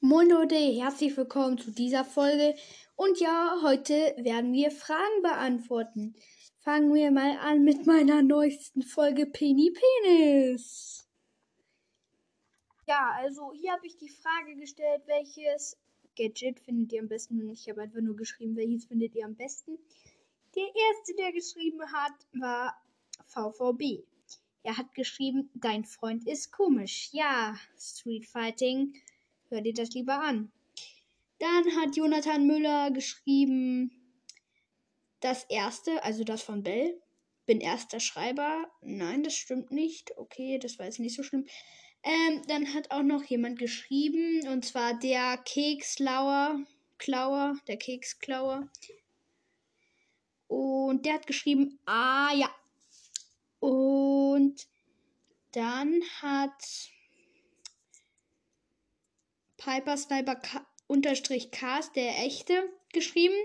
Moin Leute, herzlich willkommen zu dieser Folge. Und ja, heute werden wir Fragen beantworten. Fangen wir mal an mit meiner neuesten Folge Penny Penis. Ja, also hier habe ich die Frage gestellt, welches Gadget findet ihr am besten? Ich habe einfach nur geschrieben, welches findet ihr am besten. Der erste, der geschrieben hat, war VVB. Er hat geschrieben, dein Freund ist komisch. Ja, Street Fighting Hör dir das lieber an. Dann hat Jonathan Müller geschrieben, das erste, also das von Bell. Bin erster Schreiber. Nein, das stimmt nicht. Okay, das war jetzt nicht so schlimm. Ähm, dann hat auch noch jemand geschrieben, und zwar der Kekslauer, Klauer, der Keksklauer. Und der hat geschrieben, ah ja. Und dann hat Piper Sniper unterstrich Cast, der echte, geschrieben.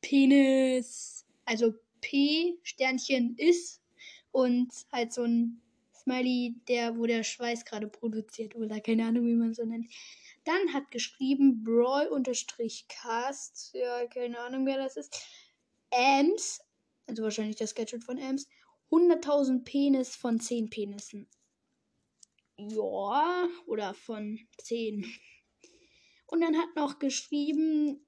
Penis. Also P Sternchen ist und halt so ein Smiley, der, wo der Schweiß gerade produziert oder keine Ahnung, wie man so nennt. Dann hat geschrieben Brawl unterstrich Cast. Ja, keine Ahnung, wer das ist. Ams, also wahrscheinlich das Gadget von Ams. 100.000 Penis von 10 Penissen. Ja, oder von 10. Und dann hat noch geschrieben,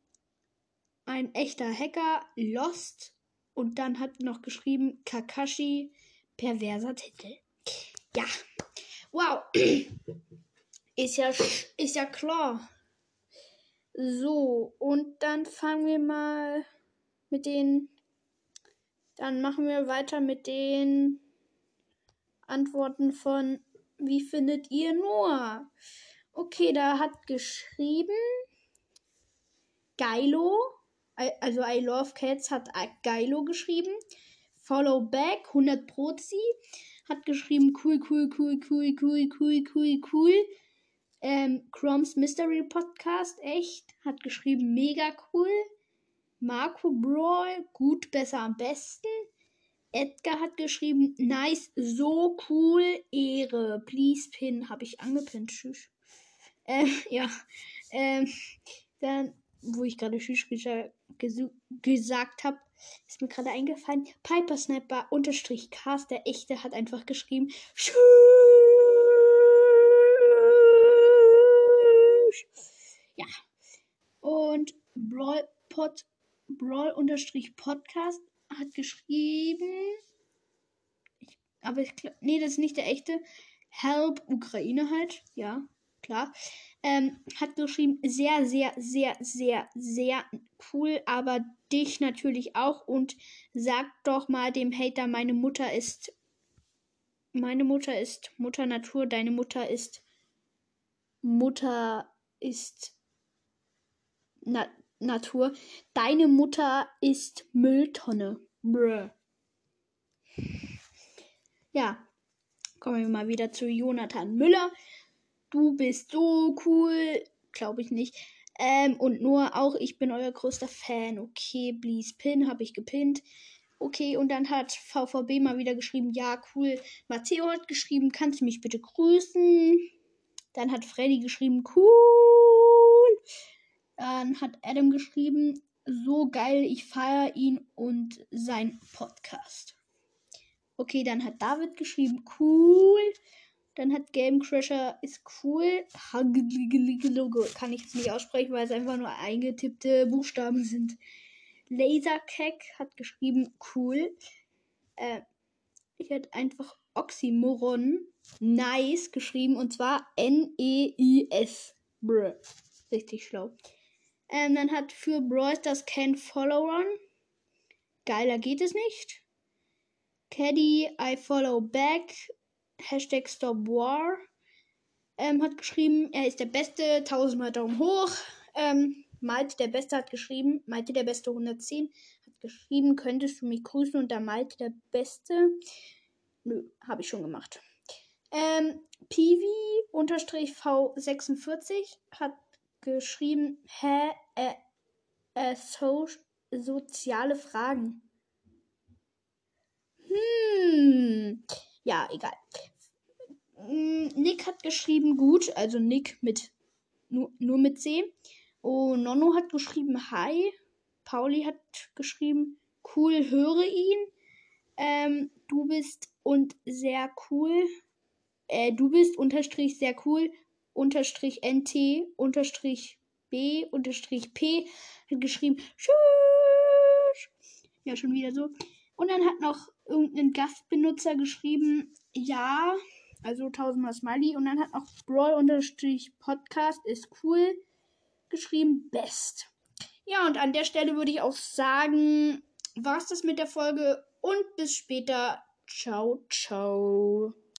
ein echter Hacker, Lost. Und dann hat noch geschrieben, Kakashi, perverser Titel. Ja. Wow. Ist ja, ist ja klar. So, und dann fangen wir mal mit den. Dann machen wir weiter mit den Antworten von Wie findet ihr Noah? Okay, da hat geschrieben Geilo, also I Love Cats hat Geilo geschrieben. Follow Back 100 Prozi hat geschrieben cool, cool, cool, cool, cool, cool, cool, cool. Ähm, Chroms Mystery Podcast, echt, hat geschrieben mega cool. Marco Brawl, gut, besser, am besten. Edgar hat geschrieben, nice, so cool, Ehre. Please pin, habe ich angepinnt. Tschüss. Ähm, ja. Ähm, dann, wo ich gerade Tschüss gesagt habe, ist mir gerade eingefallen. Piper Sniper unterstrich Cast, der echte, hat einfach geschrieben. Tschüss. Ja. Und Brawl Pod, Podcast hat geschrieben. Ich, aber ich glaube, nee, das ist nicht der echte. Help Ukraine halt, ja klar. Ähm, hat geschrieben, sehr, sehr, sehr, sehr, sehr cool, aber dich natürlich auch und sag doch mal dem Hater, meine Mutter ist, meine Mutter ist Mutter Natur, deine Mutter ist, Mutter ist Na Natur, deine Mutter ist Mülltonne. Brr. Ja, kommen wir mal wieder zu Jonathan Müller. Du bist so cool. Glaube ich nicht. Ähm, und nur auch, ich bin euer größter Fan. Okay, please pin, habe ich gepinnt. Okay, und dann hat VVB mal wieder geschrieben, ja, cool. Matteo hat geschrieben, kannst du mich bitte grüßen? Dann hat Freddy geschrieben, cool. Dann hat Adam geschrieben, so geil, ich feiere ihn und sein Podcast. Okay, dann hat David geschrieben, cool. Dann hat Game Crasher ist cool. Kann ich jetzt nicht aussprechen, weil es einfach nur eingetippte Buchstaben sind. Lasercack hat geschrieben cool. Äh, ich hätte einfach Oxymoron nice geschrieben und zwar N-E-I-S. Brr. Richtig schlau. Ähm, dann hat für Brawl das Can Follow Geiler geht es nicht. Caddy, I follow back. Hashtag Stop War, ähm, hat geschrieben, er ist der Beste, tausendmal Daumen hoch. Ähm, Malte der Beste hat geschrieben, Malte der Beste 110 hat geschrieben, könntest du mich grüßen und der Malte der Beste. Nö, habe ich schon gemacht. Ähm, Piwi-V46 hat geschrieben, hä, äh, äh, so, soziale Fragen. Hm, ja, egal. Mm, Nick hat geschrieben gut, also Nick mit nur, nur mit C. Oh, Nonno hat geschrieben Hi. Pauli hat geschrieben Cool, höre ihn. Ähm, du bist und sehr cool. Äh, du bist unterstrich sehr cool. Unterstrich NT unterstrich B unterstrich P hat geschrieben Tschüss. Ja, schon wieder so. Und dann hat noch irgendein Gastbenutzer geschrieben, ja, also tausendmal Smiley. Und dann hat noch Brawl-Podcast ist cool geschrieben, best. Ja, und an der Stelle würde ich auch sagen, war's das mit der Folge und bis später. Ciao, ciao.